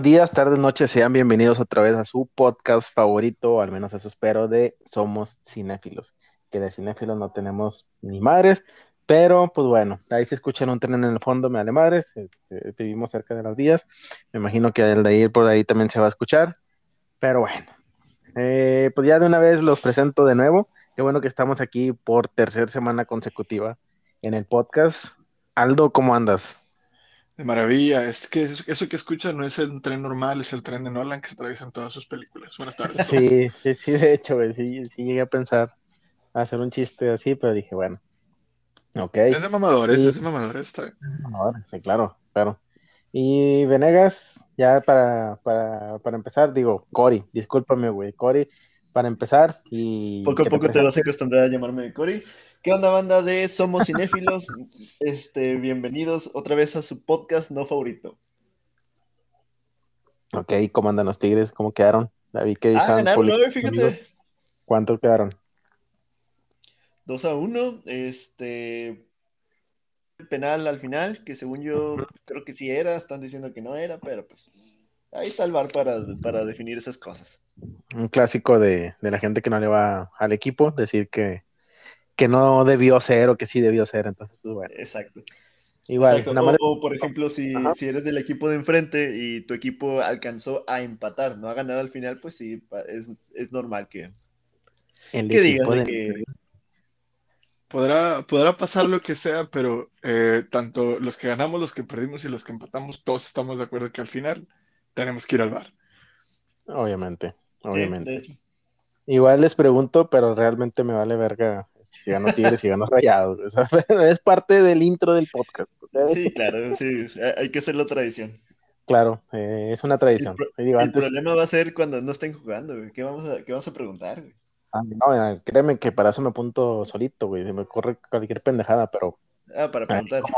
buenos días, tardes, noches, sean bienvenidos otra vez a su podcast favorito, al menos eso espero, de Somos Cinéfilos. Que de cinéfilos no tenemos ni madres, pero pues bueno, ahí se escuchan un tren en el fondo, me vale madres, este, vivimos cerca de las vías, me imagino que el de ir por ahí también se va a escuchar, pero bueno, eh, pues ya de una vez los presento de nuevo, qué bueno que estamos aquí por tercera semana consecutiva en el podcast. Aldo, ¿cómo andas? De maravilla, es que eso que escuchan no es el tren normal, es el tren de Nolan que se atraviesa en todas sus películas. Buenas tardes. Sí, sí, sí, de hecho, sí, sí llegué a pensar hacer un chiste así, pero dije, bueno, ok. Es de mamadores, es de mamadores, está bien. sí, claro, claro. Y Venegas, ya para, para, para empezar, digo, Cory, discúlpame, güey, Cory, para empezar y... Poco a poco te, vas a acostumbrar a llamarme Cory. ¿Qué onda, banda de Somos Cinéfilos? este, bienvenidos otra vez a su podcast no favorito. Ok, ¿cómo andan los Tigres? ¿Cómo quedaron? David, ¿qué ah, ganaron nueve, fíjate. ¿Cuántos quedaron? 2 a 1, este penal al final, que según yo creo que sí era, están diciendo que no era, pero pues ahí está el bar para, para definir esas cosas. Un clásico de, la gente que no le va al equipo, decir que, que no debió ser o que sí debió ser, entonces pues bueno. Exacto. Igual, o, por ejemplo, si, si, eres del equipo de enfrente y tu equipo alcanzó a empatar, no a ganar al final, pues sí, es, es normal que, que digas que Podrá, podrá pasar lo que sea, pero eh, tanto los que ganamos, los que perdimos y los que empatamos, todos estamos de acuerdo que al final tenemos que ir al bar. Obviamente, obviamente. Igual les pregunto, pero realmente me vale verga si gano Tigres, si gano Rayados. es parte del intro del podcast. Sí, claro, sí, hay que hacerlo tradición. Claro, eh, es una tradición. El, problema va a ser cuando no estén jugando, ¿Qué vamos a, qué vamos a preguntar? Ah, no, créeme que para eso me apunto solito, güey. Se me ocurre cualquier pendejada, pero. Ah, para preguntar.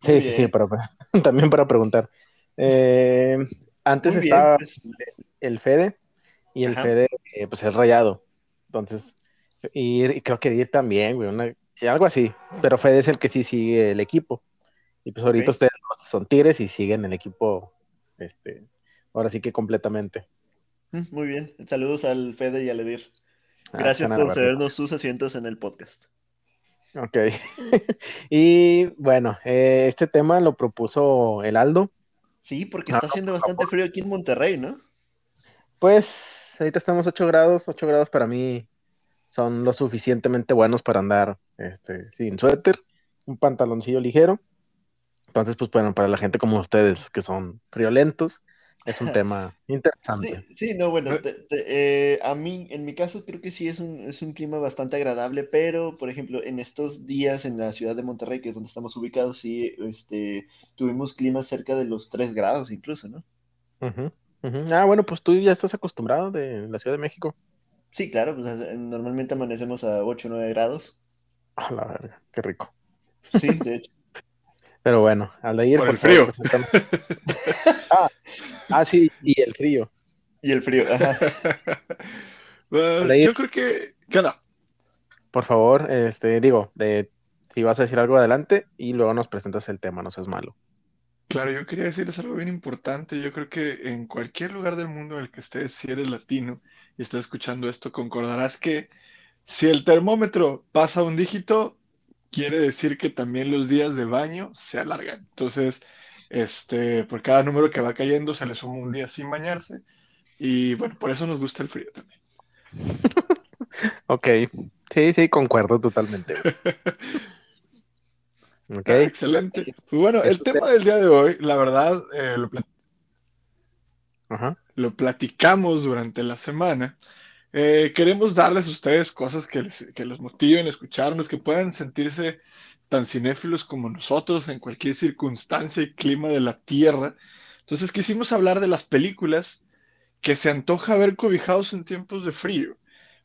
Sí, sí, sí, pero también para preguntar. Eh, antes estaba pues. el Fede y el Fede, eh, pues es rayado. Entonces, y, creo que Ir también, güey. algo así. Pero Fede es el que sí sigue el equipo. Y pues ahorita ustedes son Tigres y siguen el equipo, este, ahora sí que completamente. Mm, muy bien. Saludos al Fede y al Edir. Ah, Gracias por cedernos sus asientos en el podcast. Ok. y bueno, eh, este tema lo propuso el Aldo. Sí, porque está haciendo bastante frío aquí en Monterrey, ¿no? Pues ahorita estamos 8 grados, 8 grados para mí son lo suficientemente buenos para andar este, sin suéter, un pantaloncillo ligero. Entonces, pues bueno, para la gente como ustedes que son friolentos, es un tema interesante. Sí, no, bueno, eh, a mí, en mi caso, creo que sí es un, es un clima bastante agradable, pero, por ejemplo, en estos días en la ciudad de Monterrey, que es donde estamos ubicados, sí, este, tuvimos climas cerca de los 3 grados incluso, ¿no? Ah, bueno, pues tú ya estás acostumbrado de la Ciudad de México. Sí, claro, pues normalmente amanecemos a 8 o 9 grados. A la verga, qué rico. Sí, de hecho. Pero bueno, al de ir por, el frío. ah, ah, sí, y el frío. Y el frío, ajá. yo creo que. ¿Qué onda? Por favor, este, digo, de, si vas a decir algo adelante y luego nos presentas el tema, no seas malo. Claro, yo quería decirles algo bien importante. Yo creo que en cualquier lugar del mundo en el que estés, si eres latino y estás escuchando esto, concordarás que si el termómetro pasa un dígito, quiere decir que también los días de baño se alargan. Entonces, este, por cada número que va cayendo se le suma un día sin bañarse. Y bueno, por eso nos gusta el frío también. ok, sí, sí, concuerdo totalmente. okay. Ah, excelente. Pues bueno, el tema del día de hoy, la verdad, eh, lo, lo platicamos durante la semana. Eh, queremos darles a ustedes cosas que, que los motiven a escucharnos, que puedan sentirse tan cinéfilos como nosotros en cualquier circunstancia y clima de la Tierra. Entonces quisimos hablar de las películas que se antoja ver cobijados en tiempos de frío.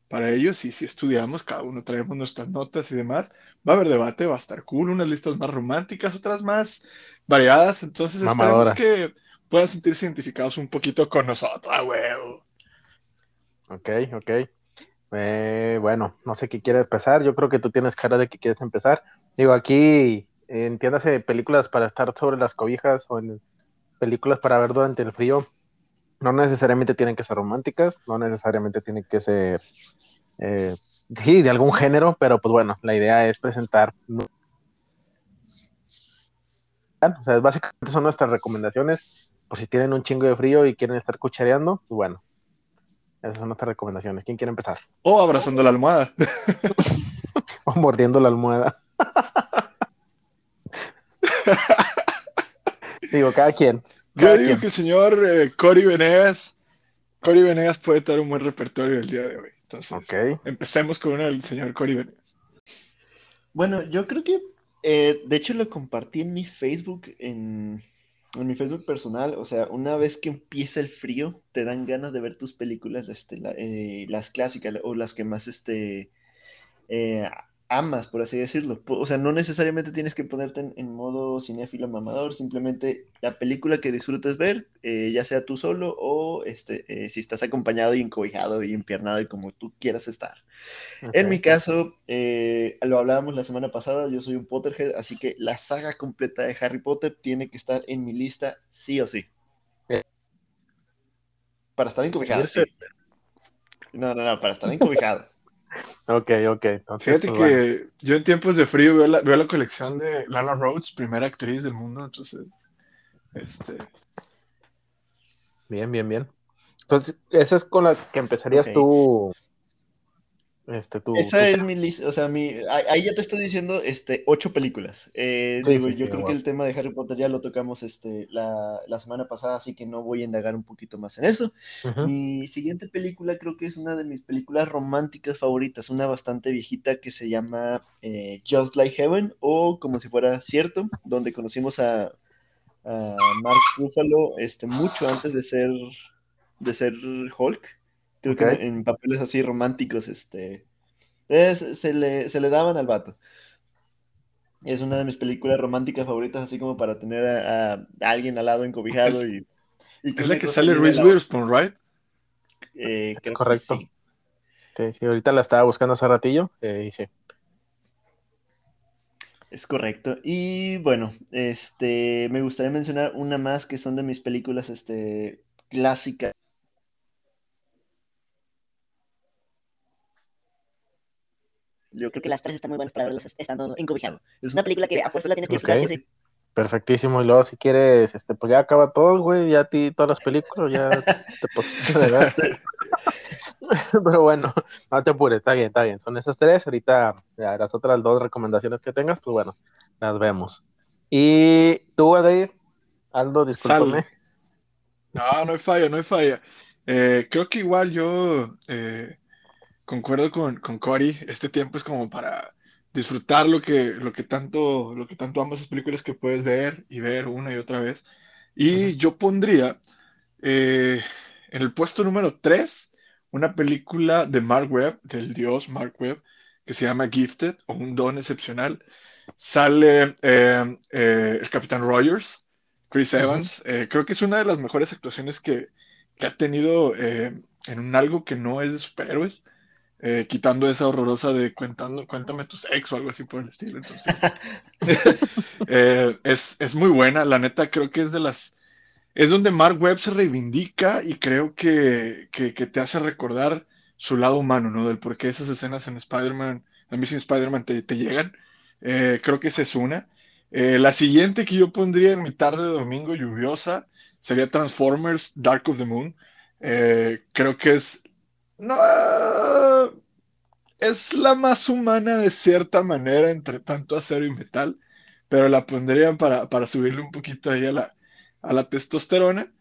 Para ello, sí, si estudiamos, cada uno traemos nuestras notas y demás, va a haber debate, va a estar cool, unas listas más románticas, otras más variadas, entonces esperemos que puedan sentirse identificados un poquito con nosotros, huevo. Ok, ok. Eh, bueno, no sé qué quieres empezar. Yo creo que tú tienes cara de que quieres empezar. Digo, aquí entiéndase películas para estar sobre las cobijas o en, películas para ver durante el frío no necesariamente tienen que ser románticas, no necesariamente tienen que ser, eh, sí, de algún género, pero pues bueno, la idea es presentar. O sea, básicamente son nuestras recomendaciones, por si tienen un chingo de frío y quieren estar cuchareando, pues bueno, esas son nuestras recomendaciones. ¿Quién quiere empezar? O abrazando la almohada. o mordiendo la almohada. Digo, cada quien. Yo digo que el señor eh, Cory Venegas, Cory Venegas puede tener un buen repertorio el día de hoy. Entonces, empecemos con el señor Cory Venegas. Bueno, yo creo que, eh, de hecho, lo compartí en mi Facebook, en, mi Facebook personal. O sea, una vez que empieza el frío, te dan ganas de ver tus películas, este, eh, las clásicas o las que más este, amas, por así decirlo. O sea, no necesariamente tienes que ponerte en, modo cinéfilo mamador, simplemente la película que disfrutes ver, eh, ya sea tú solo o este, eh, si estás acompañado y encobijado y empiernado y como tú quieras estar. En mi caso, eh, lo hablábamos la semana pasada, yo soy un Potterhead, así que la saga completa de Harry Potter tiene que estar en mi lista sí o sí. Para estar encobijado. No, no, no, para estar encobijado. Ok, ok. Fíjate pues, que yo en tiempos de frío veo la, veo la colección de Lana Rhodes, primera actriz del mundo, entonces, este... Bien, bien, bien. Entonces, esa es con la que empezarías tú este, Esa es mi lista, o sea, mi, ahí ya te estoy diciendo este, ocho películas. Eh, digo, yo creo que el tema de Harry Potter ya lo tocamos este, la, la, semana pasada, así que no voy a indagar un poquito más en eso. Mi siguiente película creo que es una de mis películas románticas favoritas, una bastante viejita que se llama eh, Just Like Heaven o como si fuera cierto, donde conocimos a, a Mark Ruffalo este, mucho antes de ser, de ser Hulk. Creo que en papeles así románticos, este, se, le, se le daban al vato. Es una de mis películas románticas favoritas, así como para tener a, alguien al lado encobijado y... es la que sale Reese Witherspoon, ¿right? Eh, es correcto. Sí. sí. ahorita la estaba buscando hace ratillo eh, y sí. Es correcto. Y bueno, este, me gustaría mencionar una más que son de mis películas este, clásicas Yo creo que las tres están muy buenas para verlas estando encobijado. Es una película que a fuerza la tienes que disfrutar. Perfectísimo, y luego si quieres, este, pues ya acaba todo, güey, ya a ti todas las películas, ya te pusiste de ver. Pero bueno, no te apures, está bien, está bien. Son esas tres, ahorita las otras dos recomendaciones que tengas, pues bueno, las vemos. Y tú, Adair, Aldo, discúlpame. No, no hay falla, no hay falla. Eh, creo que igual yo eh, concuerdo con, con Cory, este tiempo es como para disfrutar lo que, lo que tanto, lo que tanto amas esas películas que puedes ver y ver una y otra vez. Y yo pondría eh, en el puesto número 3 una película de Mark Webb, del dios Mark Webb, que se llama Gifted o Un Don Excepcional. Sale eh, eh, el Capitán Rogers, Chris Evans. creo que es una de las mejores actuaciones que, que ha tenido en un algo que no es de superhéroes. Eh, quitando esa horrorosa de cuéntame tu sexo o algo así por el estilo. Entonces, eh, es, muy buena, la neta creo que es de las... Es donde Mark Webb se reivindica y creo que, te hace recordar su lado humano, ¿no? Del por qué esas escenas en Spider-Man, a mí sin Spider-Man te, llegan. Eh, creo que esa es una. la siguiente que yo pondría en mi tarde de domingo lluviosa sería Transformers Dark of the Moon. creo que es no, es la más humana de cierta manera entre tanto acero y metal, pero la pondrían para, subirle un poquito ahí a la, a la testosterona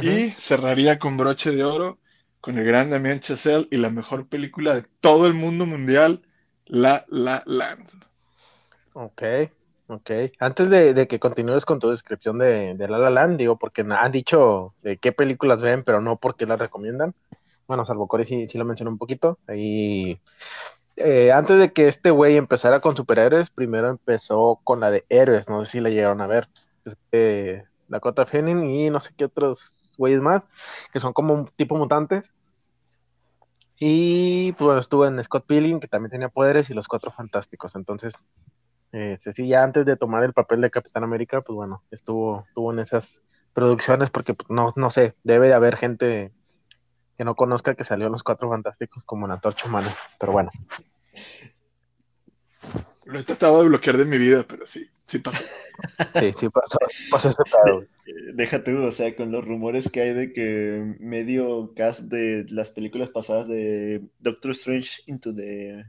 y cerraría con broche de oro con el gran Damien Chazelle y la mejor película de todo el mundo mundial, La La Land. Ok, ok. Antes de, que continúes con tu descripción de, de, La La Land, digo, porque han dicho de qué películas ven, pero no porque las recomiendan bueno, salvo Corey sí, sí lo mencionó un poquito. Ahí, eh, antes de que este güey empezara con superhéroes, primero empezó con la de héroes, no sé si la llegaron a ver. Este, Dakota Fanning y no sé qué otros güeyes más, que son como un tipo mutantes. Y pues estuvo en Scott Pilgrim, que también tenía poderes, y los Cuatro Fantásticos. Entonces, eh, sí, ya antes de tomar el papel de Capitán América, pues bueno, estuvo, estuvo en esas producciones, porque pues, no, no sé, debe de haber gente que no conozca que salió Los Cuatro Fantásticos como una torcha humana, pero bueno. Lo he tratado de bloquear de mi vida, pero sí, sí pasó. Sí, sí pasó, pasó ese pedo. Deja tú, o sea, con los rumores que hay de que medio cast de las películas pasadas de Doctor Strange into the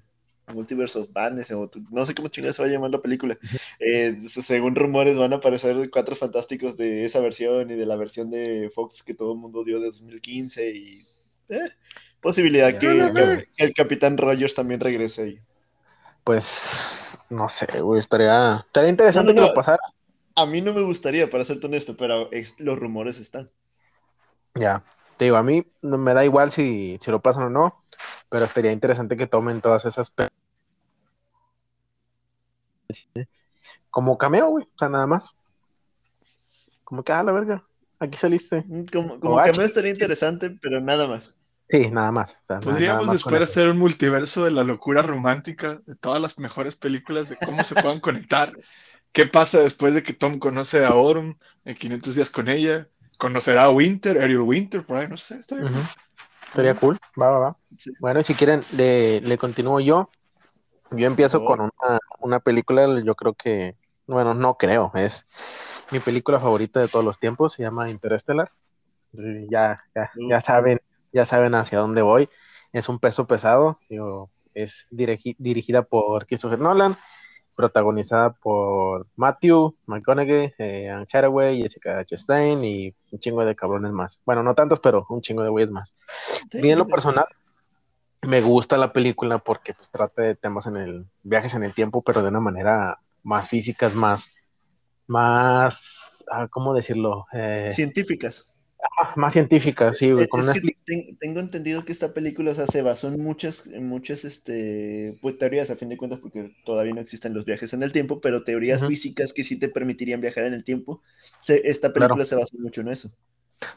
Multiverse of Madness, o no sé cómo chingados se va a llamar la película. Eh, según rumores van a aparecer cuatro fantásticos de esa versión y de la versión de Fox que todo el mundo dio de 2015 y eh, posibilidad que, el Capitán Rogers también regrese ahí. Pues no sé, güey, estaría, estaría interesante que lo pasara. A mí no me gustaría, para serte honesto, pero los rumores están. Ya, te digo, a mí no me da igual si, si lo pasan o no, pero estaría interesante que tomen todas esas como cameo, güey, o sea, nada más. Como que, ah, la verga, aquí saliste. Mm, como, como cameo estaría interesante, pero nada más. Sí, nada más. Podríamos después hacer un multiverso de la locura romántica, de todas las mejores películas, de cómo se puedan conectar. ¿Qué pasa después de que Tom conoce a Orm en 500 días con ella? ¿Conocerá a Winter, Ariel Winter, por ahí? No sé, estaría cool. Estaría cool, va, va, va. Bueno, si quieren, le, le continúo yo. Yo empiezo con una, una película, yo creo que, bueno, no creo, es mi película favorita de todos los tiempos, se llama Interstellar. Ya, ya, ya saben ya saben hacia dónde voy. Es un peso pesado, es dirigida por Christopher Nolan, protagonizada por Matthew McConaughey, eh, Anne Hathaway, Jessica Chastain y un chingo de cabrones más. Bueno, no tantos, pero un chingo de güeyes más. Bien, lo personal, me gusta la película porque pues, trata de temas en el viajes en el tiempo, pero de una manera más físicas, más, más, ah, ¿cómo decirlo? Eh, Científicas más científica, sí, güey. tengo entendido que esta película se basó en muchas, en muchas este, pues, teorías, a fin de cuentas, porque todavía no existen los viajes en el tiempo, pero teorías físicas que sí te permitirían viajar en el tiempo. esta película se basó mucho en eso.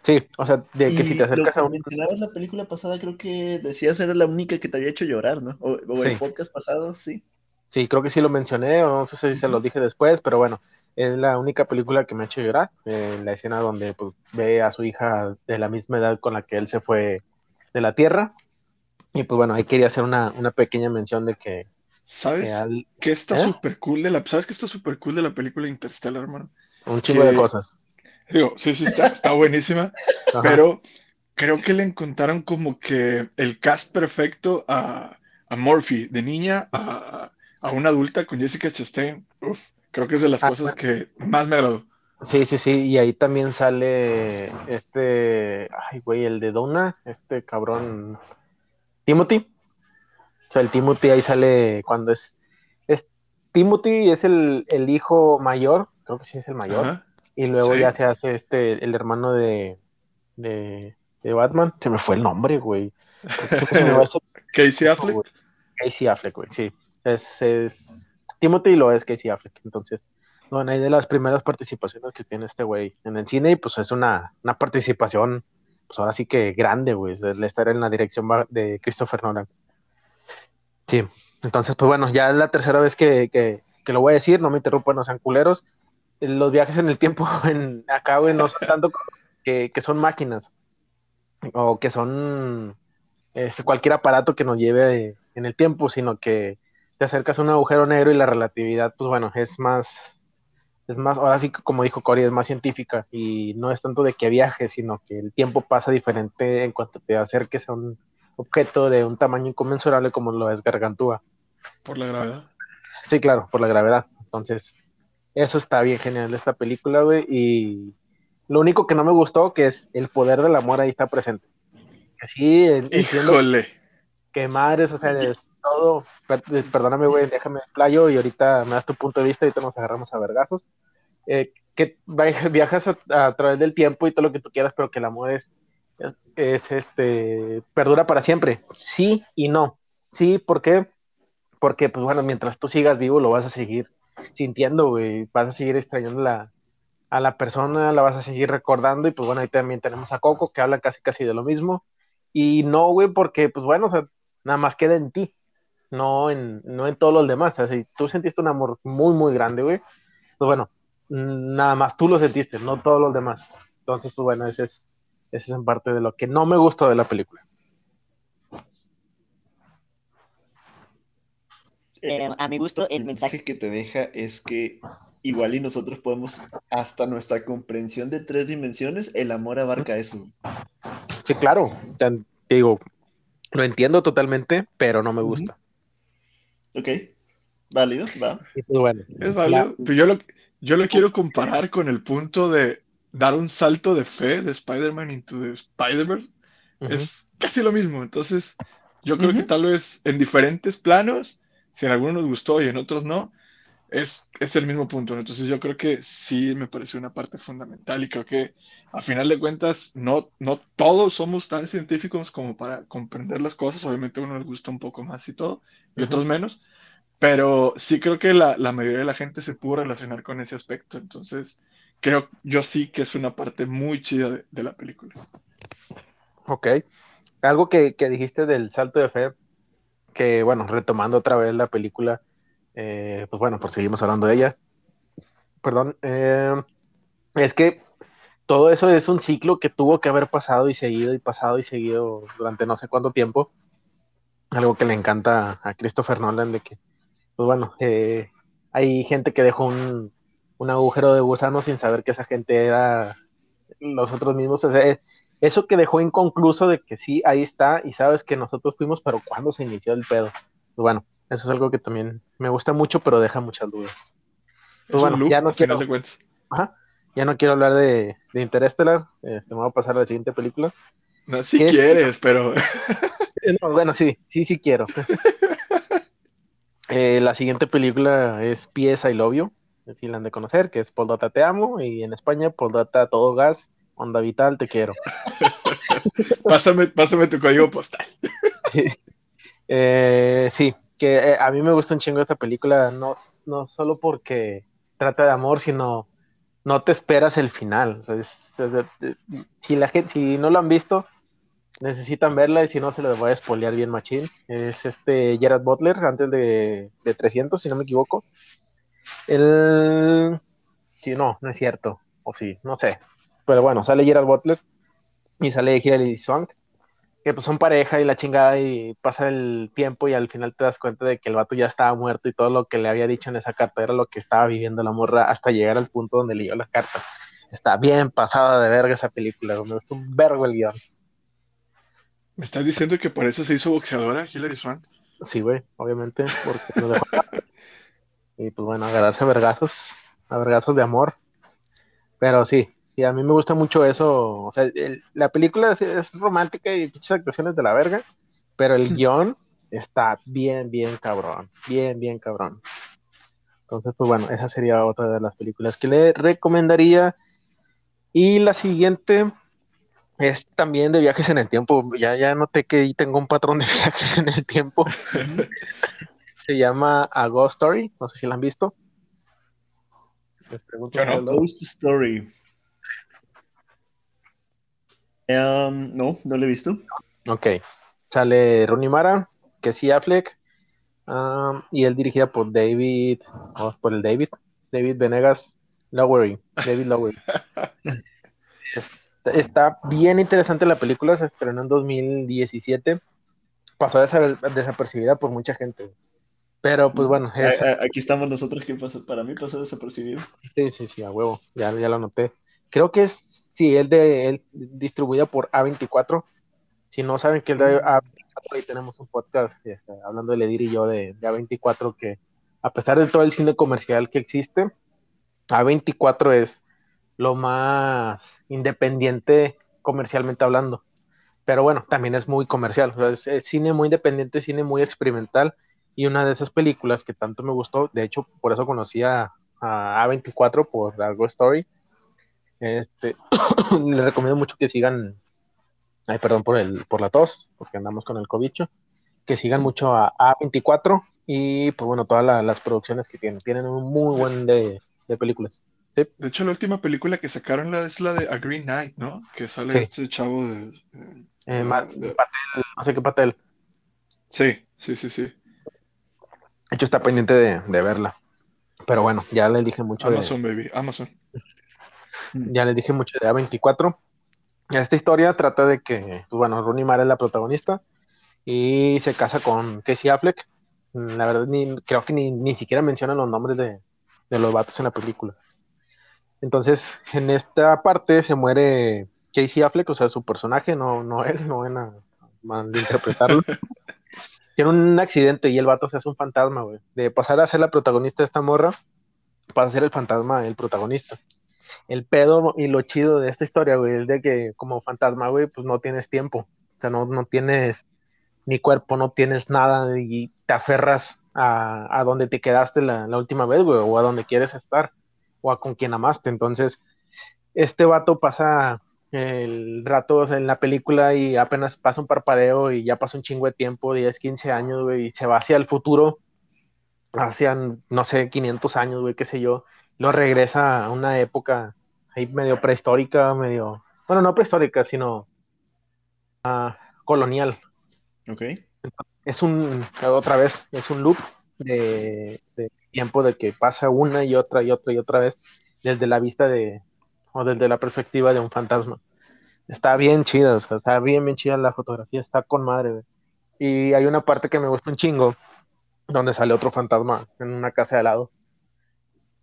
Sí, o sea, de que si te acercas a un... mencionabas la película pasada, creo que decías era la única que te había hecho llorar, ¿no? O, el podcast pasado, sí. Sí, creo que sí lo mencioné, o no sé si se lo dije después, pero bueno, es la única película que me ha hecho llorar, eh, la escena donde pues, ve a su hija de la misma edad con la que él se fue de la Tierra. Y pues bueno, ahí quería hacer una, pequeña mención de que... ¿Sabes que está ¿Eh? súper cool de la... ¿Sabes que está súper cool de la película Interstellar, hermano? Un chingo de cosas. Digo, sí, sí, está, está buenísima, pero creo que le encontraron como que el cast perfecto a, a Murphy, de niña a, a una adulta con Jessica Chastain. Uf. Creo que es de las ah, cosas que más me agradó. Sí, sí, sí, y ahí también sale este, ay, güey, el de Donna, este cabrón, Timothy. O sea, el Timothy ahí sale cuando es, es Timothy es el, hijo mayor, creo que sí es el mayor, y luego ya se hace este, el hermano de, de, Batman, se me fue el nombre, güey. Casey Affleck. Casey Affleck, güey, sí. Es, es Timothy lo es Casey Affleck. Entonces, bueno, hay de las primeras participaciones que tiene este güey en el cine y pues es una, participación, pues ahora sí que grande, güey, el estar en la dirección de Christopher Nolan. Sí, entonces, pues bueno, ya es la tercera vez que, lo voy a decir, no me interrumpan, no sean culeros. Los viajes en el tiempo en, acá, güey, no son tanto que, que son máquinas o que son este, cualquier aparato que nos lleve en el tiempo, sino que te acercas a un agujero negro y la relatividad, pues bueno, es más, es más, ahora sí que como dijo Cory, es más científica y no es tanto de que viajes, sino que el tiempo pasa diferente en cuanto te acerques a un objeto de un tamaño inconmensurable como lo es Gargantúa. Por la gravedad. Sí, claro, por la gravedad. Entonces, eso está bien genial de esta película, güey, y lo único que no me gustó que es el poder del amor ahí está presente. Así entiendo. Híjole que madres, o sea, es todo, perdóname, güey, déjame playo y ahorita me das tu punto de vista y ahorita nos agarramos a vergazos. Eh, que viajas a, través del tiempo y todo lo que tú quieras, pero que el amor es, es, este, perdura para siempre. Sí y no. Sí, ¿por qué? Porque, pues bueno, mientras tú sigas vivo, lo vas a seguir sintiendo, güey, vas a seguir extrañando la, a la persona, la vas a seguir recordando y pues bueno, ahí también tenemos a Coco que habla casi casi de lo mismo. Y no, güey, porque pues bueno, o sea, nada más queda en ti, no en, no en todos los demás. O sea, si tú sentiste un amor muy, muy grande, güey, pues bueno, nada más tú lo sentiste, no todos los demás. Entonces, pues bueno, ese es, ese es en parte de lo que no me gustó de la película. Eh, a mi gusto, el mensaje que te deja es que igual y nosotros podemos, hasta nuestra comprensión de tres dimensiones, el amor abarca eso. Sí, claro. Te digo, lo entiendo totalmente, pero no me gusta. Ok, válido, va. Pues bueno, es válido. Pero yo lo, yo lo quiero comparar con el punto de dar un salto de fe de Spider-Man into the Spider-Verse. Es casi lo mismo. Entonces, yo creo que tal vez en diferentes planos, si en algunos nos gustó y en otros no, es, es el mismo punto. Entonces, yo creo que sí me pareció una parte fundamental y creo que a final de cuentas, no, no todos somos tan científicos como para comprender las cosas. Obviamente, a uno les gusta un poco más y todo, y otros menos. Pero sí creo que la, la, mayoría de la gente se pudo relacionar con ese aspecto. Entonces, creo yo sí que es una parte muy chida de, la película. Ok. Algo que, que, dijiste del salto de fe, que bueno, retomando otra vez la película, eh, pues bueno, por seguimos hablando de ella. Perdón. Eh, es que todo eso es un ciclo que tuvo que haber pasado y seguido y pasado y seguido durante no sé cuánto tiempo. Algo que le encanta a Christopher Nolan de que pues bueno, eh, hay gente que dejó un, agujero de gusano sin saber que esa gente era los otros mismos. eso que dejó inconcluso de que sí, ahí está y sabes que nosotros fuimos, pero ¿cuándo se inició el pedo? Pues bueno, eso es algo que también me gusta mucho, pero deja muchas dudas. Pues bueno, ya no quiero. ya no quiero hablar de, de Interstellar. Este, me voy a pasar a la siguiente película. No, si quieres, pero. bueno, sí, sí, sí quiero. Eh, la siguiente película es Pieza y Lobio, si la han de conocer, que es Poldata Te Amo, y en España Poldata Todo Gas, Onda Vital, Te Quiero. pásame, pásame tu código postal. Eh, sí, que eh, a mí me gusta un chingo esta película, no, no solo porque trata de amor, sino no te esperas el final. si, la gente, si no lo han visto, necesitan verla y si no se les voy a spoilear bien machín. Es este Gerard Butler antes de, de 300, si no me equivoco. El... Sí, no, no es cierto. O sí, no sé. Pero bueno, sale Gerard Butler y sale Hilary Swank, que pues son pareja y la chingada y pasa el tiempo y al final te das cuenta de que el vato ya estaba muerto y todo lo que le había dicho en esa carta era lo que estaba viviendo la morra hasta llegar al punto donde leyó la carta. Está bien pasada de verga esa película, me gustó un vergo el guion. ¿Me estás diciendo que por eso se hizo boxeadora Hilary Swank? Sí, güey, obviamente, porque lo dejó. y pues bueno, agarrarse a vergazos, a vergazos de amor. Pero sí, y a mí me gusta mucho eso. O sea, la película es, romántica y muchas actuaciones de la verga, pero el guion está bien, bien cabrón. Bien, bien cabrón. Entonces, pues bueno, esa sería otra de las películas que le recomendaría. Y la siguiente, es también de viajes en el tiempo. Ya, ya noté que tengo un patrón de viajes en el tiempo. Se llama A Ghost Story. No sé si la han visto. Les pregunto. No. Ghost Story. Um, no, no lo he visto. Ok. Sale Ronnie Mara, Casey Affleck. Um, y él dirigida por David. Oh, por el David. David Venegas Lowery. David Lowery. está bien interesante la película, se estrenó en 2017. Pasó desapercibida por mucha gente. Pero pues bueno. Aquí estamos nosotros, que pasó? Para mí pasó desapercibido. Sí, sí, sí, a huevo, ya, ya lo noté. Creo que es, sí, el de él distribuida por A24. Si no saben que el de A24, ahí tenemos un podcast este, hablando de Ledir y yo de, de A24, que a pesar de todo el cine comercial que existe, A24 es lo más independiente comercialmente hablando. Pero bueno, también es muy comercial. es, cine muy independiente, cine muy experimental. Y una de esas películas que tanto me gustó, de hecho, por eso conocí a, a 24 por Algo Story. Este, les recomiendo mucho que sigan, ay, perdón por, el, por la tos, porque andamos con el cobicho, que sigan mucho a A24 y, pues bueno, todas las producciones que tienen. Tienen un muy buen de, de películas. De hecho, la última película que sacaron la, es la de A Green Knight, ¿no? Que sale este chavo de. Eh, Patel, no sé qué Patel. Sí, sí, sí, sí. De hecho, está pendiente de, verla. Pero bueno, ya le dije mucho. Amazon, baby, Amazon. Mm. Ya les dije mucho de A24. Esta historia trata de que, pues bueno, Rooney Mara es la protagonista y se casa con Casey Affleck. La verdad, ni, creo que ni, ni siquiera mencionan los nombres de, de los vatos en la película. Entonces, en esta parte se muere Casey Affleck, o sea, su personaje, no, no él, no van a malinterpretarlo. Tiene un accidente y el vato se hace un fantasma, güey. De pasar a ser la protagonista de esta morra, para ser el fantasma el protagonista. El pedo y lo chido de esta historia, güey, es de que como fantasma, güey, pues no tienes tiempo. O sea, no, no tienes ni cuerpo, no tienes nada y te aferras a, a donde te quedaste la, la última vez, güey, o a donde quieres estar, o a con quien amaste. Entonces, este vato pasa el rato en la película y apenas pasa un parpadeo y ya pasa un chingo de tiempo, 10, 15 años, güey, y se va hacia el futuro, hacia, no sé, 500 años, güey, qué sé yo, lo regresa a una época ahí medio prehistórica, medio, bueno, no prehistórica, sino ah, colonial. Ok. Es un, otra vez, es un loop de, de tiempo de que pasa una y otra y otra y otra vez desde la vista de, o desde la perspectiva de un fantasma. Está bien chida, o sea, está bien, bien chida la fotografía, está con madre, güey. Y hay una parte que me gusta un chingo, donde sale otro fantasma en una casa de al lado.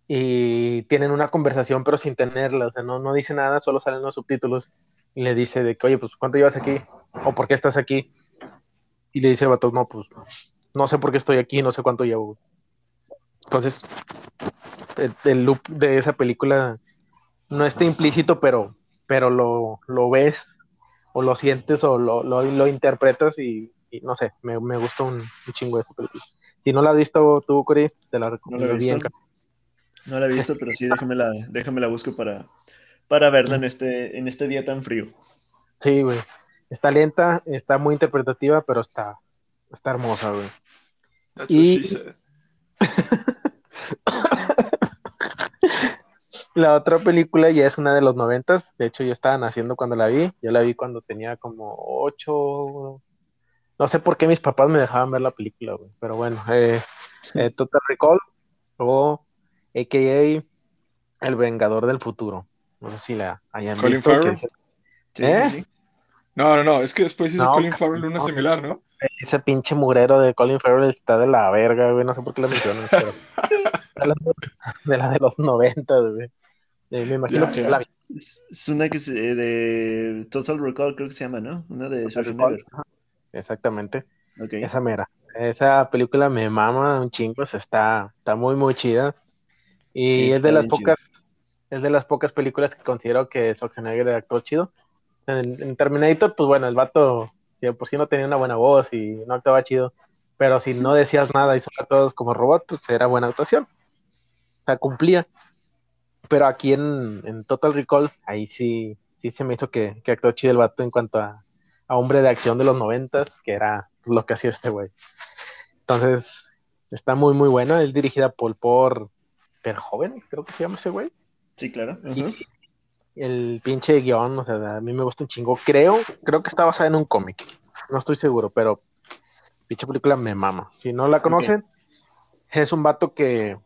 Y tienen una conversación, pero sin tenerla, o sea, no, no dice nada, solo salen los subtítulos. Y le dice de que, oye, pues, ¿cuánto llevas aquí? ¿O por qué estás aquí? Y le dice el vato, no, pues, no sé por qué estoy aquí, no sé cuánto llevo. güey". Entonces, el, el loop de esa película no está implícito, pero, pero lo, lo ves o lo sientes o lo, lo, lo interpretas y, y no sé, me, me gusta un, un chingo esa película. Si no la has visto tú, Cory, te la recomiendo bien. No la he visto, pero sí, déjame la, déjame la busco para, para verla en este, en este día tan frío. Sí, güey. Está lenta, está muy interpretativa, pero está, está hermosa, güey. What Y-. La otra película ya es una de los noventas, de hecho yo estaba naciendo cuando la vi, yo la vi cuando tenía como ocho, no sé por qué mis papás me dejaban ver la película, güey, pero bueno, eh, eh, Total Recall o AKA El Vengador del Futuro, no sé si la hayan Colin visto, Farrell. Sí, ¿Eh? sí. No, no, no, es que después hizo No, Colin Farrell una no. similar, ¿no? ese pinche mugrero de Colin Farrell está de la verga, güey, no sé por qué la mencionan, pero hablando de la de los noventas, güey, Eh, me imagino Ya, que ya. la vi. Es, una que se, de Total Recall, creo que se llama, ¿no? Una de Schwarzenegger. Exactamente. Ok. Esa mera. Esa película me mama un chingo, o sea, está, está muy, muy chida. Y Sí, es de las pocas, es de las pocas películas que considero que Schwarzenegger actuó chido. En, en Terminator, pues bueno, el vato, si por sí no tenía una buena voz y no actuaba chido, pero si no decías nada y solo actuabas como robot, pues era buena actuación. O sea, cumplía. Pero aquí en, en Total Recall, ahí sí, sí se me hizo que, que actuó chido el vato en cuanto a, a hombre de acción de los noventas, que era lo que hacía este güey. Entonces, está muy, muy buena. Es dirigida por, por Verhoeven, creo que se llama ese güey. Sí, claro. Ajá. el pinche guion, o sea, a mí me gusta un chingo. Creo, creo que está basada en un cómic. No estoy seguro, pero pinche película me mama. Si no la conocen, es un vato que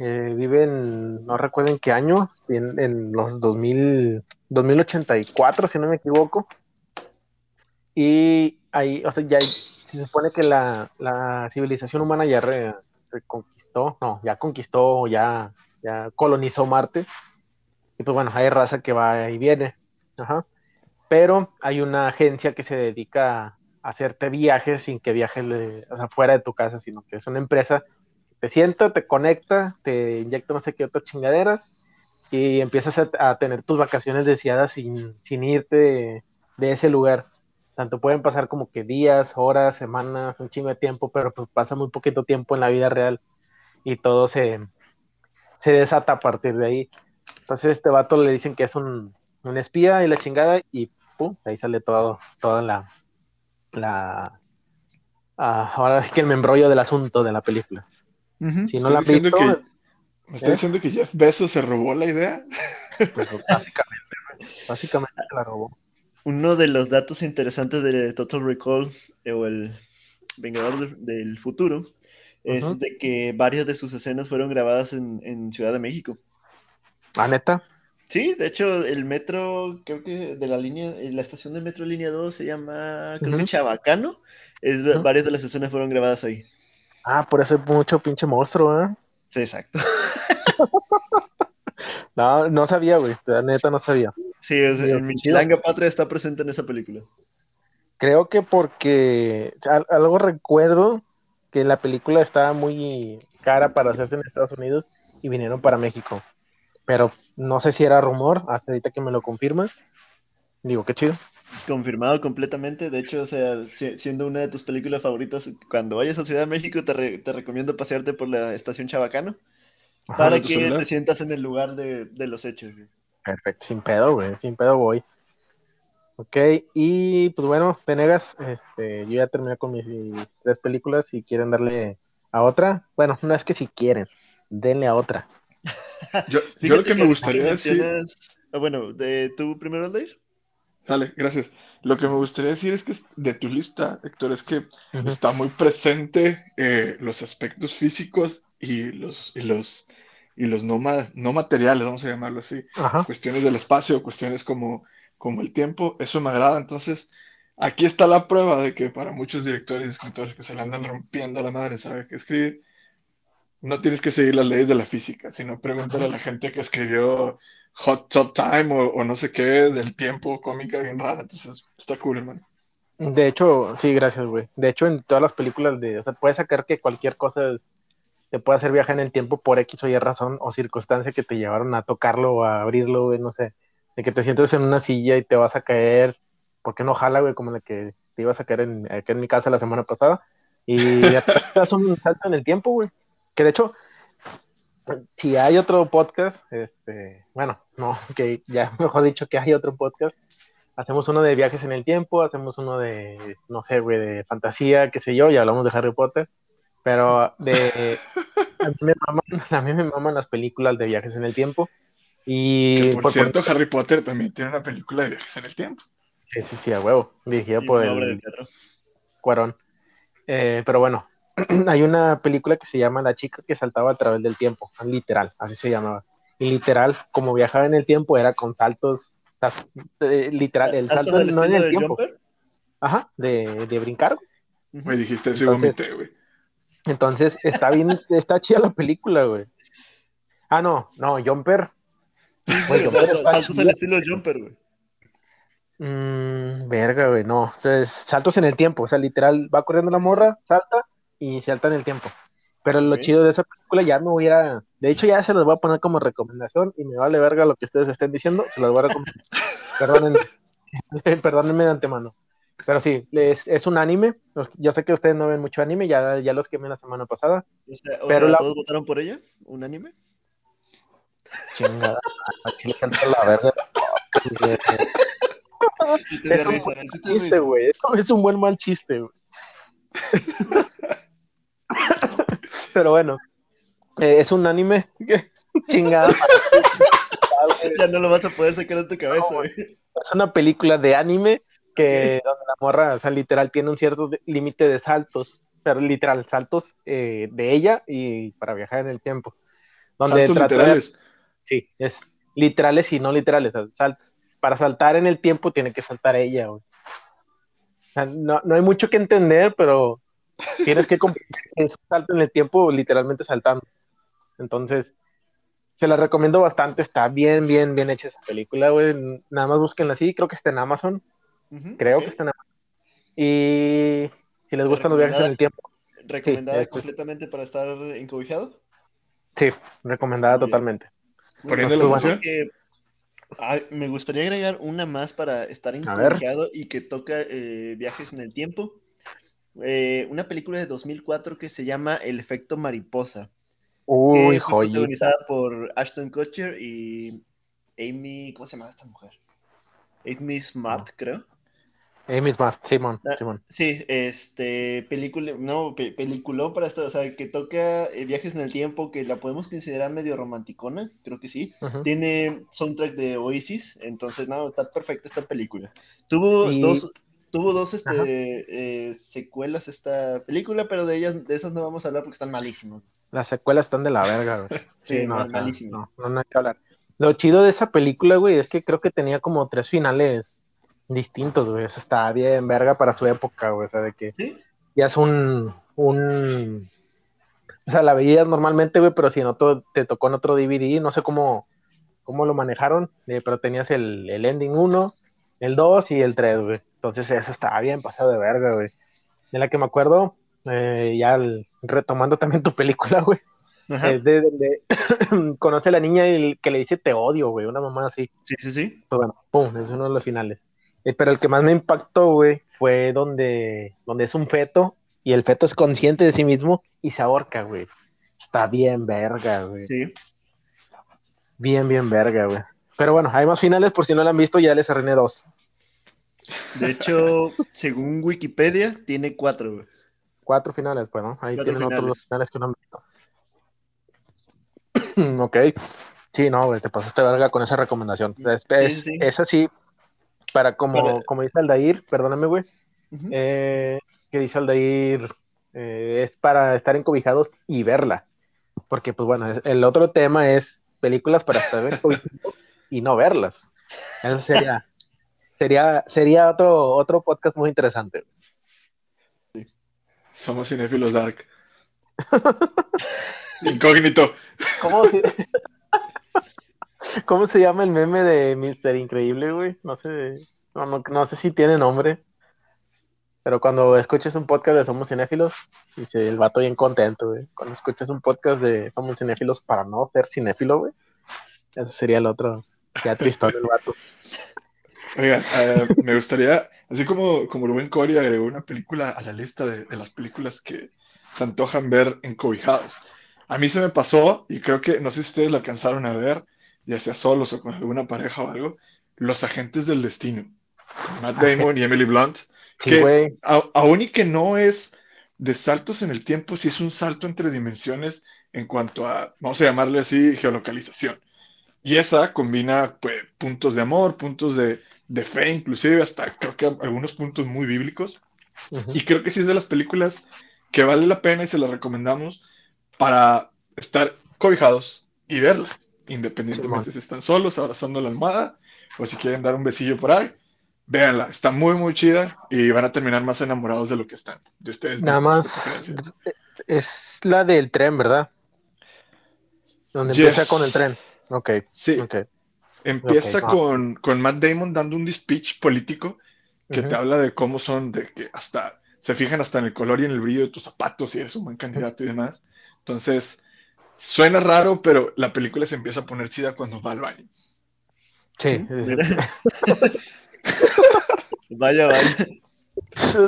eh, vive en, no recuerdo en qué año, en, en los 2000, 2084, si no me equivoco. Y ahí, o sea, ya se supone que la, la civilización humana ya re- reconquistó, no, ya conquistó, ya, ya colonizó Marte. Y pues bueno, hay raza que va y viene. Ajá. Pero hay una agencia que se dedica a hacerte viajes sin que viajes de- o sea, fuera de tu casa, sino que es una empresa que te sienta, te conecta, te inyecta no sé qué otras chingaderas y empiezas a, tener tus vacaciones deseadas sin, sin irte de ese lugar. Tanto pueden pasar como que días, horas, semanas, un chingo de tiempo, pero pues pasa muy poquito tiempo en la vida real y todo se, se desata a partir de ahí. Entonces este vato le dicen que es un, un espía y la chingada y pum, ahí sale todo, toda la, la ah, ahora sí que el membrollo del asunto de la película. Si no Estoy la han diciendo visto, que- ¿Me está ¿Eh? diciendo que Jeff Bezos se robó la idea? pues, básicamente, básicamente se la robó. Uno de los datos interesantes de Total Recall eh, o el Vengador de- del Futuro es de que varias de sus escenas fueron grabadas en, en Ciudad de México. Ah, neta, Sí, de hecho, el metro, creo que de la línea, eh, la estación de metro línea 2 se llama, creo que. Chabacano. Es. Varias de las escenas fueron grabadas ahí. Ah, por eso hay mucho pinche monstruo, ¿eh? Sí, exacto. No, no sabía, güey. La neta no sabía. Sí, es, el. Michilanga Patria está presente en esa película. Creo que porque al- algo recuerdo que la película estaba muy cara para hacerse en Estados Unidos y vinieron para México. Pero no sé si era rumor, hasta ahorita que me lo confirmas. Digo, qué chido. Confirmado completamente. De hecho, o sea, si- siendo una de tus películas favoritas, cuando vayas a Ciudad de México, te, re- te recomiendo pasearte por la estación Chabacano para ¿en tu que celular? te sientas en el lugar de, de los hechos. Perfecto, sin pedo, güey, sin pedo voy. Ok, y pues bueno, Venegas, este, yo ya terminé con mis tres películas. Si quieren darle a otra, bueno, no es que si quieren, denle a otra. Yo, lo que me gustaría decir. ah, bueno, de tú primero, Aldair. Dale, gracias. Lo que me gustaría decir es que de tu lista, Héctor, es que está muy presente eh, los aspectos físicos y los, y los, y los no, ma- no materiales, vamos a llamarlo así. Ajá. Cuestiones del espacio, cuestiones como, como el tiempo, eso me agrada. Entonces, aquí está la prueba de que para muchos directores y escritores que se le andan rompiendo la madre, saber qué escribir, no tienes que seguir las leyes de la física, sino pregúntale a la gente que escribió Hot Top Time o, o no sé qué del tiempo, cómica bien rara. Entonces, está cool, hermano. De hecho, sí, gracias, güey. De hecho, en todas las películas de, o sea, puedes sacar que cualquier cosa es- te puede hacer viajar en el tiempo por X o Y razón o circunstancia que te llevaron a tocarlo o a abrirlo, güey, no sé. De que te sientes en una silla y te vas a caer, ¿por qué no jala, güey? Como la que te ibas a caer en, acá en mi casa la semana pasada. Y ya te das un salto en el tiempo, güey. Que de hecho, si hay otro podcast, este, bueno, no, que ya mejor dicho que hay otro podcast, hacemos uno de viajes en el tiempo, hacemos uno de, no sé, güey, de fantasía, qué sé yo, y hablamos de Harry Potter, pero de, a mí me maman, a mí me maman las películas de viajes en el tiempo, y Que, por por cierto, Harry Potter también tiene una película de viajes en el tiempo. Sí, sí, sí, a huevo, dirigida por el. Cuarón. Eh, pero bueno, hay una película que se llama La chica que saltaba a través del tiempo, literal, así se llamaba. Y literal, como viajaba en el tiempo, era con saltos, eh, literal, el ¿Saltos salto al no en el tiempo, Jumper? ajá, de, de brincar. Güey, dijiste eso y Entonces- vomité, güey. Entonces, está bien, está chida la película, güey. Ah, no, no, Jumper. Sí, sí, Güey, o sea, Jumper está saltos al estilo Jumper, güey. Mm, verga, güey, no. Sea, saltos en el tiempo, o sea, literal, va corriendo la morra, salta y salta en el tiempo. Pero lo chido de esa película ya me voy a ir a... De hecho, ya se los voy a poner como recomendación y me vale verga lo que ustedes estén diciendo, se los voy a recomendar. Perdónenme, perdónenme de antemano. Pero sí, es, es un anime. Yo sé que ustedes no ven mucho anime, ya, ya los quemé la semana pasada. O sea, o Pero sea, la- ¿todos votaron por ella? ¿Un anime? Chingada, aquí le canta la verga. Es un risa, buen chiste, güey. Es un buen mal chiste, güey. Pero bueno, eh, es un anime. Chingada. Ya no lo vas a poder sacar de tu cabeza, No, güey. Es una película de anime que donde la morra, o sea, literal, tiene un cierto límite de saltos, pero literal, saltos eh, de ella y para viajar en el tiempo. Donde Saltos de- literales. sí, es literales y no literales. sal- para saltar en el tiempo tiene que saltar ella. O sea, no, no hay mucho que entender, pero tienes que es un salto en el tiempo literalmente saltando. Entonces, se la recomiendo bastante. Está bien, bien, bien hecha esa película, güey. Nada más búsquenla así. Creo que está en Amazon. Creo que está en Amazon. Y si les gustan los viajes en el tiempo, ¿Recomendada Sí, esto es- completamente para estar encobijado? sí, recomendada totalmente. Poniendo la ay, me gustaría agregar una más para estar encobijado y que toca eh, viajes en el tiempo. Eh, una película de 2004 que se llama El efecto mariposa. Uy, joyita. protagonizada por Ashton Kutcher y Amy, ¿cómo se llama esta mujer? Amy Smart, creo. Amy Smart, Simón, Ah, Simón. Sí, este, película, no, pe- peliculón para esto, o sea, que toca eh, viajes en el tiempo, que la podemos considerar medio romanticona, creo que sí. Ujú. Tiene soundtrack de Oasis, entonces, no, está perfecta esta película. Tuvo Y- dos, tuvo dos este, eh, secuelas esta película, pero de ellas, de esas no vamos a hablar porque están malísimas. Las secuelas están de la verga, güey. Sí, no, mal- o sea, malísimas. no, no, no hay que hablar. Lo chido de esa película, güey, es que creo que tenía como tres finales distintos, güey. Eso estaba bien verga para su época, güey. O sea, de que ¿Sí? ya es un, un... O sea, la veías normalmente, güey, pero si en otro, te tocó en otro DVD, no sé cómo, cómo lo manejaron, eh, pero tenías el, el ending 1, el 2 y el 3, güey. Entonces eso estaba bien pasado de verga, güey. De la que me acuerdo, eh, ya el- retomando también tu película, güey, es de donde conoce a la niña y que le dice te odio, güey, una mamá así. Sí, sí, sí. Pues bueno, pum, es uno de los finales. Eh, pero el que más me impactó, güey, fue donde, donde es un feto y el feto es consciente de sí mismo y se ahorca, güey. Está bien verga, güey. Sí. Bien, bien verga, güey. Pero bueno, hay más finales, por si no lo han visto, ya les arruiné dos. De hecho, según Wikipedia, tiene cuatro, güey. Cuatro finales, pues, ¿no? Ahí Cuatro tienen otros dos finales. que no han visto. ok. Sí, no, güey, te pasaste verga con esa recomendación. Es, sí. Para como, Para- como dice Aldair, perdóname, güey, eh, que dice Aldair, eh, es para estar encobijados y verla. Porque, pues bueno, es- el otro tema es películas para estar encobijados y no verlas. Eso sería, sería, sería otro, otro podcast muy interesante. Somos cinéfilos dark. Incógnito. ¿Cómo. ¿Cómo se llama el meme de Mr. Increíble, güey? No sé, no, no, no sé si tiene nombre. Pero cuando escuches un podcast de Somos Cinéfilos, dice el vato bien contento, güey. Cuando escuches un podcast de Somos Cinéfilos para no ser cinéfilo, güey. Ese sería el otro. Ya tristón el vato. Oigan, eh, me gustaría, así como, como Rubén Coria agregó una película a la lista de, de las películas que se antojan ver encobijados. A mí se me pasó, y creo que, no sé si ustedes la alcanzaron a ver, ya sea solos o con alguna pareja o algo, Los Agentes del Destino, con Matt Damon y Emily Blunt. Sí. A- aún y que no es de saltos en el tiempo, sí es un salto entre dimensiones en cuanto a, vamos a llamarle así, geolocalización. Y esa combina pues, puntos de amor, puntos de, de fe, inclusive hasta creo que algunos puntos muy bíblicos. Ujú. Y creo que sí es de las películas que vale la pena y se las recomendamos para estar cobijados y verla, independientemente si están solos, abrazando la almohada, o si quieren dar un besillo por ahí. Véanla, está muy, muy chida y van a terminar más enamorados de lo que están. De ustedes Nada más es la del tren, ¿verdad? Donde Yes. empieza con el tren. Ok, Sí, ok. empieza con, con Matt Damon dando un speech político que te habla de cómo son, de que hasta se fijan hasta en el color y en el brillo de tus zapatos y eres un buen candidato y demás. Entonces, suena raro, pero la película se empieza a poner chida cuando va al baño. Sí. Mira. Vaya, vaya.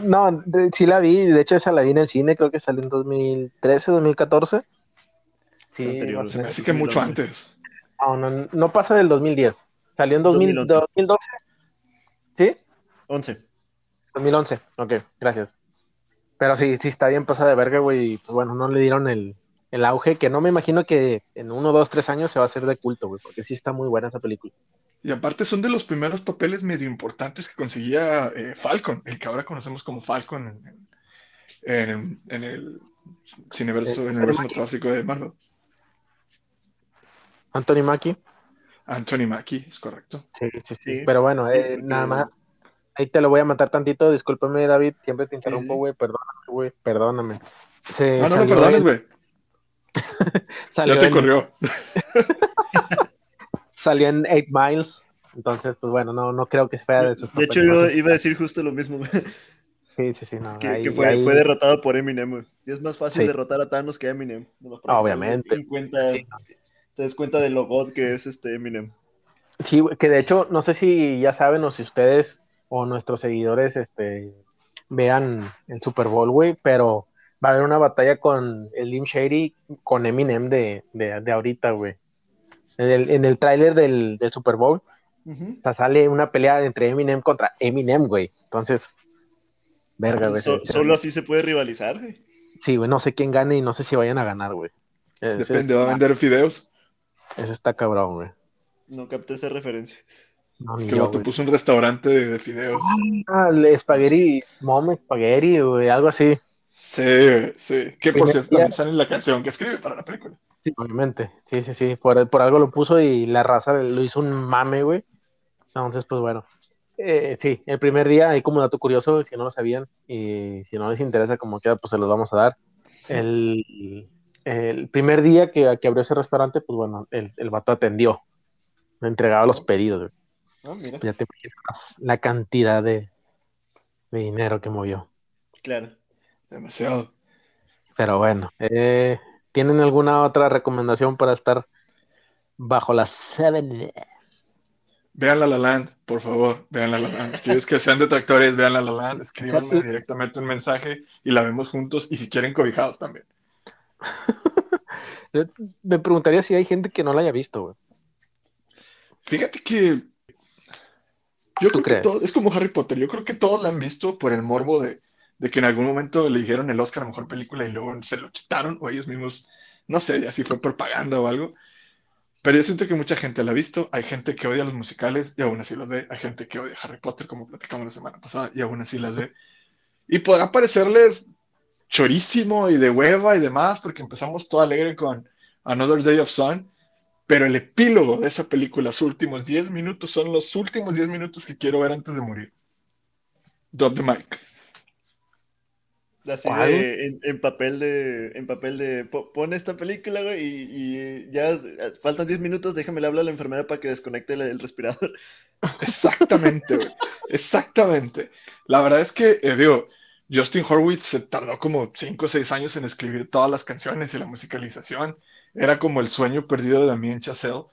No, sí la vi, de hecho esa la vi en el cine, creo que salió en 2013, 2014. Sí, anterior, no Se me sé. hace que mucho 2011. antes. No, no, no pasa del 2010. Salió en 2000 2011. 2012. ¿Sí? 11. 2011. Ok, gracias. Pero sí, sí está bien pasada de verga, güey. Pues bueno, no le dieron el, el auge, que no me imagino que en uno, dos, tres años se va a hacer de culto, güey, porque sí está muy buena esa película. Y aparte son de los primeros papeles medio importantes que conseguía eh, Falcon, el que ahora conocemos como Falcon en, en- en el cineverso, en el universo cinematográfico de Marvel. Anthony Mackie. Anthony Mackie, es correcto. Sí, sí, sí. Sí. Pero bueno, eh, nada más. Ahí te lo voy a matar tantito. Discúlpame, David. Siempre te interrumpo, sí. güey. Perdóname, güey. Perdóname. Se No, no, perdones, güey. salió Ya te en- corrió. salió en 8 Miles. Entonces, pues bueno, no, no creo que sea de sus De hecho, yo iba a decir justo lo mismo, Sí, sí, sí. No, que, ahí- que fue, ahí- fue derrotado por Eminem. güey. Y es más fácil Sí. derrotar a Thanos que a Eminem. Obviamente. te des cuenta- Sí. Te des cuenta de lo god que es este Eminem. Sí, que de hecho, no sé si ya saben o si ustedes o nuestros seguidores este, vean el Super Bowl, güey, pero va a haber una batalla con el Lim Shady con Eminem de, de, de ahorita, güey. En el, en el tráiler del, del Super Bowl Ujú. o sea, sale una pelea entre Eminem contra Eminem, güey. Entonces, verga, güey. So- solo así se puede rivalizar, güey. Sí, güey, no sé quién gane y no sé si vayan a ganar, güey. Depende, va a vender fideos. Ese está cabrón, güey. No capté esa referencia. No, Es que el yo, vato güey. puso un restaurante de, de fideos. Ah, el Spaghetti, Mom Spaghetti, güey, algo así. Sí, sí. Que por cierto también sale en la canción que escribe para la película. Sí, obviamente. Sí, sí, sí. Por, por algo lo puso y la raza lo hizo un mame, güey. Entonces, pues bueno. Eh, sí, el primer día, hay como dato curioso, si no lo sabían, y si no les interesa como queda, pues se los vamos a dar. El, el primer día que, que, abrió ese restaurante, pues bueno, el, el vato atendió, entregaba los pedidos. Ah, mira. Ya te imaginas la cantidad de, de dinero que movió. Claro. Demasiado. Pero bueno, eh, ¿tienen alguna otra recomendación para estar bajo las seven? Vean La La Land, por favor, vean La La Land. Quieres que sean detractores, vean La La Land, escríbanme directamente un mensaje y la vemos juntos y si quieren cobijados también. Me preguntaría si hay gente que no la haya visto, güey. Fíjate que yo creo que todo, es como Harry Potter, yo creo que todos la han visto por el morbo de, de, que en algún momento le dijeron el Oscar a Mejor Película y luego se lo quitaron o ellos mismos, no sé, así fue propaganda o algo. Pero yo siento que mucha gente la ha visto, hay gente que odia los musicales y aún así los ve, hay gente que odia Harry Potter como platicamos la semana pasada y aún así las ve. Y podrá parecerles chorísimo y de hueva y demás porque empezamos todo alegre con Another Day of Sun, pero el epílogo de esa película, sus últimos 10 minutos, son los últimos 10 minutos que quiero ver antes de morir. Drop the mic. Así de, en, en, papel de, en papel de, pon esta película, güey, y, y, ya faltan 10 minutos, déjame le hablar a la enfermera para que desconecte el, el respirador. Exactamente, güey. Exactamente. La verdad es que, eh, digo, Justin Horwitz se tardó como 5 o 6 años en escribir todas las canciones y la musicalización. Era como el sueño perdido de Damien Chazelle.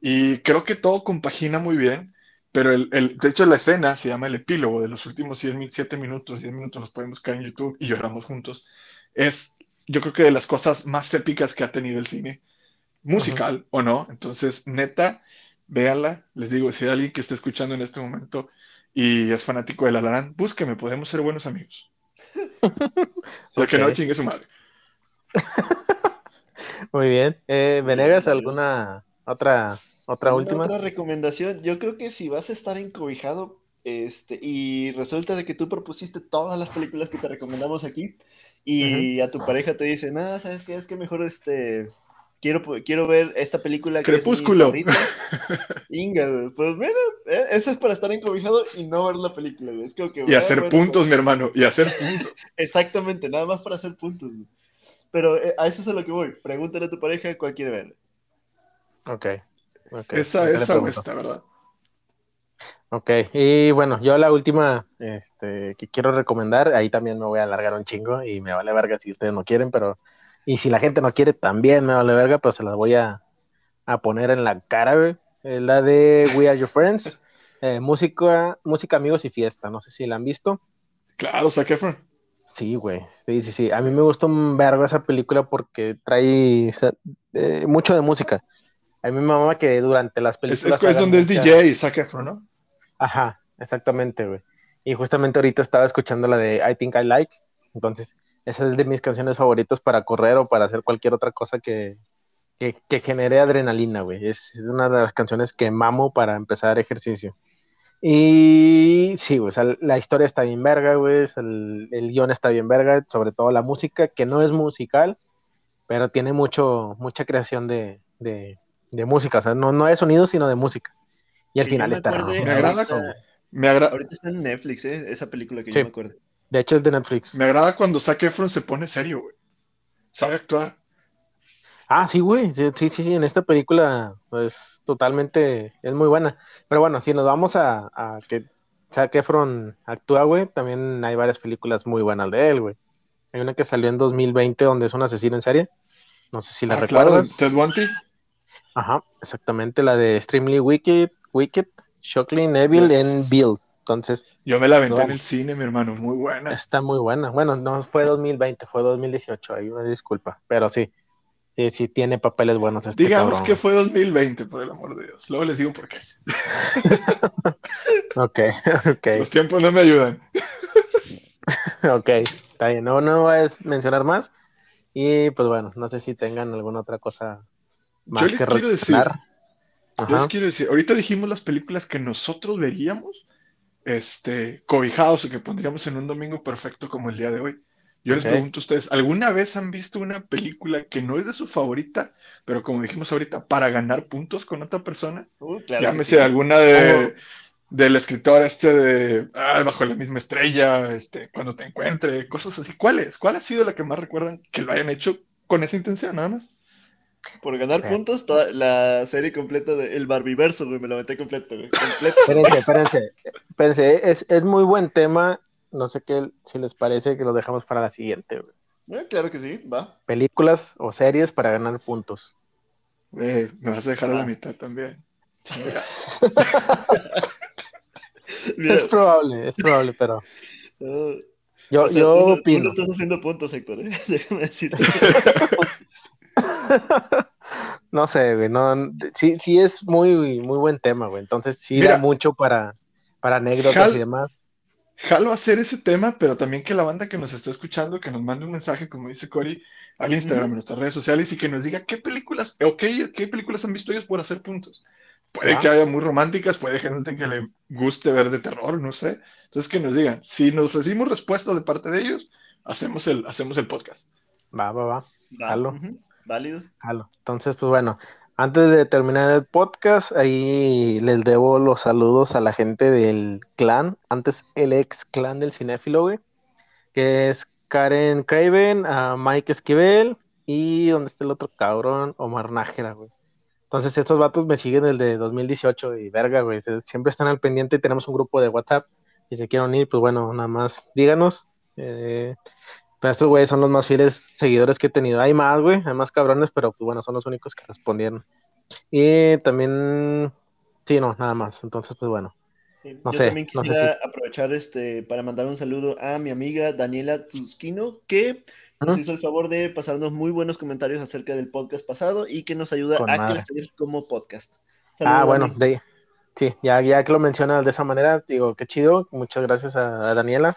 Y creo que todo compagina muy bien. Pero el, el, de hecho la escena se llama el epílogo de los últimos 7 minutos, 10 minutos los podemos buscar en YouTube y lloramos juntos. Es yo creo que de las cosas más épicas que ha tenido el cine, musical uh -huh. o no. Entonces, neta, véanla. Les digo, si hay alguien que esté escuchando en este momento y es fanático de La La Land, búsqueme, podemos ser buenos amigos. o okay. que no chingue su madre. Muy bien. Eh, Venegas, ¿alguna otra otra última. Otra recomendación. Yo creo que si vas a estar encobijado este, y resulta de que tú propusiste todas las películas que te recomendamos aquí y uh -huh. a tu pareja te dice, nada, ¿sabes qué? Es que mejor este... Quiero, quiero ver esta película que Crepúsculo. es mi Inga, pues mira, eh, eso es para estar encobijado y no ver la película. Es que, y hacer ver, puntos, mi hermano, y hacer puntos. Exactamente, nada más para hacer puntos. Pero eh, a eso es a lo que voy. Pregúntale a tu pareja cuál quiere ver. Ok. Okay. Esa, esa o esta, ¿verdad? Ok, y bueno, yo la última este, que quiero recomendar, ahí también me voy a alargar un chingo y me vale verga si ustedes no quieren, pero y si la gente no quiere también me vale verga, pero se las voy a, a poner en la cara, güey. La de We Are Your Friends, eh, música, música, amigos y fiesta, no sé si la han visto. Claro, Zac Efron. Sí, güey, sí, sí, sí. A mí me gustó un vergo esa película porque trae eh, mucho de música. A mí me mamaba que durante las películas. Es, es, es donde mucha... es DJ, Zac Efron, ¿no? Ajá, exactamente, güey. Y justamente ahorita estaba escuchando la de I Think I Like. Entonces, esa es de mis canciones favoritas para correr o para hacer cualquier otra cosa que, que, que genere adrenalina, güey. Es, es, una de las canciones que mamo para empezar ejercicio. Y sí, güey, o sea, la historia está bien verga, güey. El, el guion está bien verga, sobre todo la música, que no es musical, pero tiene mucho, mucha creación de, de de música, o sea, no, no de sonido, sino de música. Y al sí, final está. Me agrada. Me agrada. Ahorita está en Netflix, ¿eh? esa película que sí. yo me acuerdo. De hecho, es de Netflix. Me agrada cuando Zac Efron se pone serio, güey. Sabe actuar. Ah, sí, güey. Sí, sí, sí, en esta película, pues totalmente es muy buena. Pero bueno, si nos vamos a, a que Zac Efron actúa, güey, también hay varias películas muy buenas de él, güey. Hay una que salió en 2020 donde es un asesino en serie. No sé si la ah, recuerdas. Claro, Ted Bundy. Ajá, exactamente, la de Extremely Wicked, Wicked, Shockley, Neville yes. en Bill. Entonces. Yo me la aventé no, en el cine, mi hermano, muy buena. Está muy buena. Bueno, no fue 2020, fue 2018, ahí una disculpa, pero sí. Sí, sí tiene papeles buenos este Digamos cabrón. que fue 2020, por el amor de Dios. Luego les digo por qué. ok, ok. Los tiempos no me ayudan. ok, está bien. No, no voy a mencionar más. Y pues bueno, no sé si tengan alguna otra cosa más yo les que quiero decir, yo les quiero decir, ahorita dijimos las películas que nosotros veríamos, este, cobijados o que pondríamos en un domingo perfecto como el día de hoy. Yo les pregunto a ustedes, ¿alguna vez han visto una película que no es de su favorita, pero como dijimos ahorita, para ganar puntos con otra persona? Uh, claro Llámese sí. alguna de del escritor este de ah, Bajo la misma estrella, este, cuando te encuentre, cosas así. ¿Cuál es? ¿Cuál ha sido la que más recuerdan que lo hayan hecho con esa intención, nada más? Por ganar puntos, toda la serie completa de El Barbiverso, güey, me la metí completo, güey. Completo. Espérense, espérense, espérense, es, es muy buen tema, no sé qué, si les parece que lo dejamos para la siguiente, güey. Eh, claro que sí, va. Películas o series para ganar puntos. Eh, me vas a dejar a la Ah. mitad también. Es probable, es probable, pero no, yo, o sea, yo tú, no- tú opino. no estás haciendo puntos, Héctor, ¿eh? déjame decirte. No sé, güey, no, sí, sí es muy, muy buen tema, güey. Entonces sí Mira. da mucho para, para anécdotas y demás. Jalo hacer ese tema, pero también que la banda que nos está escuchando, que nos mande un mensaje, como dice Cory, al Instagram, en nuestras redes sociales, y que nos diga qué películas, o qué, qué películas han visto ellos por hacer puntos. Puede Ah. que haya muy románticas, puede gente que le guste ver de terror, no sé. Entonces que nos digan, si nos recibimos respuestas de parte de ellos, hacemos el, hacemos el podcast. Va, va, va. Jalo. Válido. Entonces, pues bueno, antes de terminar el podcast, ahí les debo los saludos a la gente del clan, antes el ex clan del cinéfilo, güey, que es Karen Craven, a Mike Esquivel y donde está el otro cabrón, Omar Nájera, güey. Entonces, estos vatos me siguen desde 2018 y verga, güey, siempre están al pendiente y tenemos un grupo de WhatsApp. Si se quieren unir, pues bueno, nada más díganos. Eh, estos güeyes son los más fieles seguidores que he tenido. Hay más, güey, hay más cabrones, pero pues bueno, son los únicos que respondieron. Y también, sí, no, nada más. Entonces, pues bueno, No Yo sé, también no sé quisiera aprovechar este para mandar un saludo a mi amiga Daniela Tusquino, que nos hizo el favor de pasarnos muy buenos comentarios acerca del podcast pasado y que nos ayuda Con a madre. crecer como podcast. ah, Saludos, bueno, Dani. de, sí, ya, ya que lo mencionas de esa manera, digo, qué chido. Muchas gracias a, a Daniela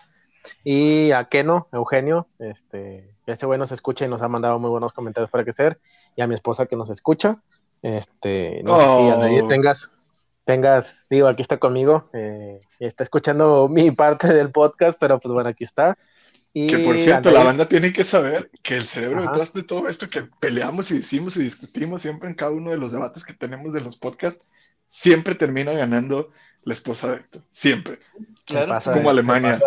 y a Keno, Eugenio, este, este güey nos escucha y nos ha mandado muy buenos comentarios para crecer. Y a mi esposa que nos escucha. Este, no sé si Oh. Tengas, tengas, digo, aquí está conmigo, eh, está escuchando mi parte del podcast, pero pues bueno, aquí está. Y Que por cierto, la banda tiene que saber que el cerebro Ajá. detrás de todo esto que peleamos y decimos y discutimos siempre en cada uno de los debates que tenemos de los podcasts, siempre termina ganando la esposa de Héctor. Siempre. Claro. pasa como Alemania.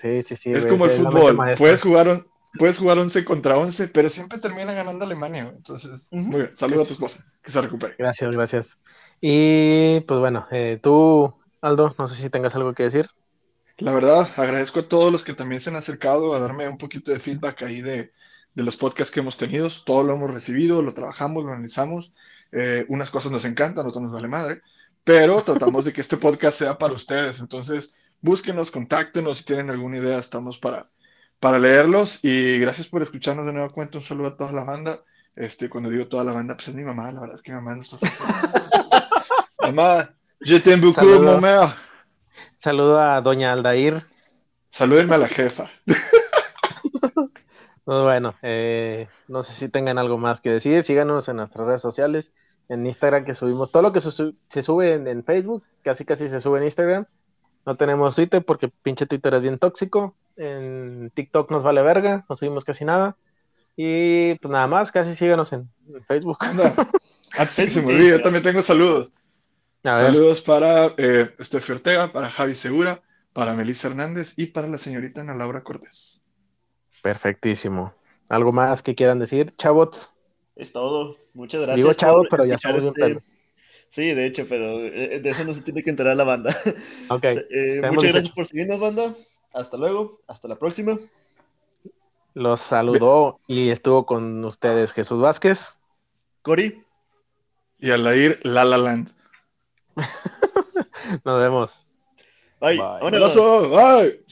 Sí, sí, sí, es güey, como el fútbol. Puedes jugar, on- puedes jugar 11 contra 11, pero siempre termina ganando Alemania. güey. Entonces, Ujú. muy bien. Saludos a tu esposa. Que se recupere. Gracias, gracias. Y pues bueno, eh, tú, Aldo, no sé si tengas algo que decir. La verdad, agradezco a todos los que también se han acercado a darme un poquito de feedback ahí de, de los podcasts que hemos tenido. Todo lo hemos recibido, lo trabajamos, lo analizamos. Eh, unas cosas nos encantan, otras nos vale madre, pero tratamos de que este podcast sea para ustedes. Entonces, búsquenos, contáctenos si tienen alguna idea, estamos para, para leerlos. Y gracias por escucharnos de nuevo cuenta. Un saludo a toda la banda. Este, cuando digo toda la banda, pues es mi mamá, la verdad es que mi mamá no está Mamá, je t'aime beaucoup, Saludos. mamá. Saludo a Doña Aldair. Salúdenme a la jefa. Pues bueno, eh, no sé si tengan algo más que decir. Síganos en nuestras redes sociales, en Instagram que subimos todo lo que se, su- se sube en, en Facebook, casi casi se sube en Instagram. No tenemos Twitter porque pinche Twitter es bien tóxico. En TikTok nos vale verga, no subimos casi nada. Y pues nada más, casi síganos en, en Facebook. Antes que se me olvide, yo también tengo saludos. Saludos para eh, Estefi Ortega, para Javi Segura, para Melissa Hernández y para la señorita Ana Laura Cortés. perfectísimo. ¿Algo más que quieran decir, chavos? Es todo. Muchas gracias. Digo chavos, por pero ya estamos bien este- Sí, de hecho, pero eh, de eso no se tiene que enterar la banda. Ok, Eh, muchas 18. gracias por seguirnos, banda. Hasta luego. Hasta la próxima. los saludó y estuvo con ustedes Jesús Vázquez. Cori. Y al ir La La Land. Nos vemos. Bye. Bye. ¡Bye!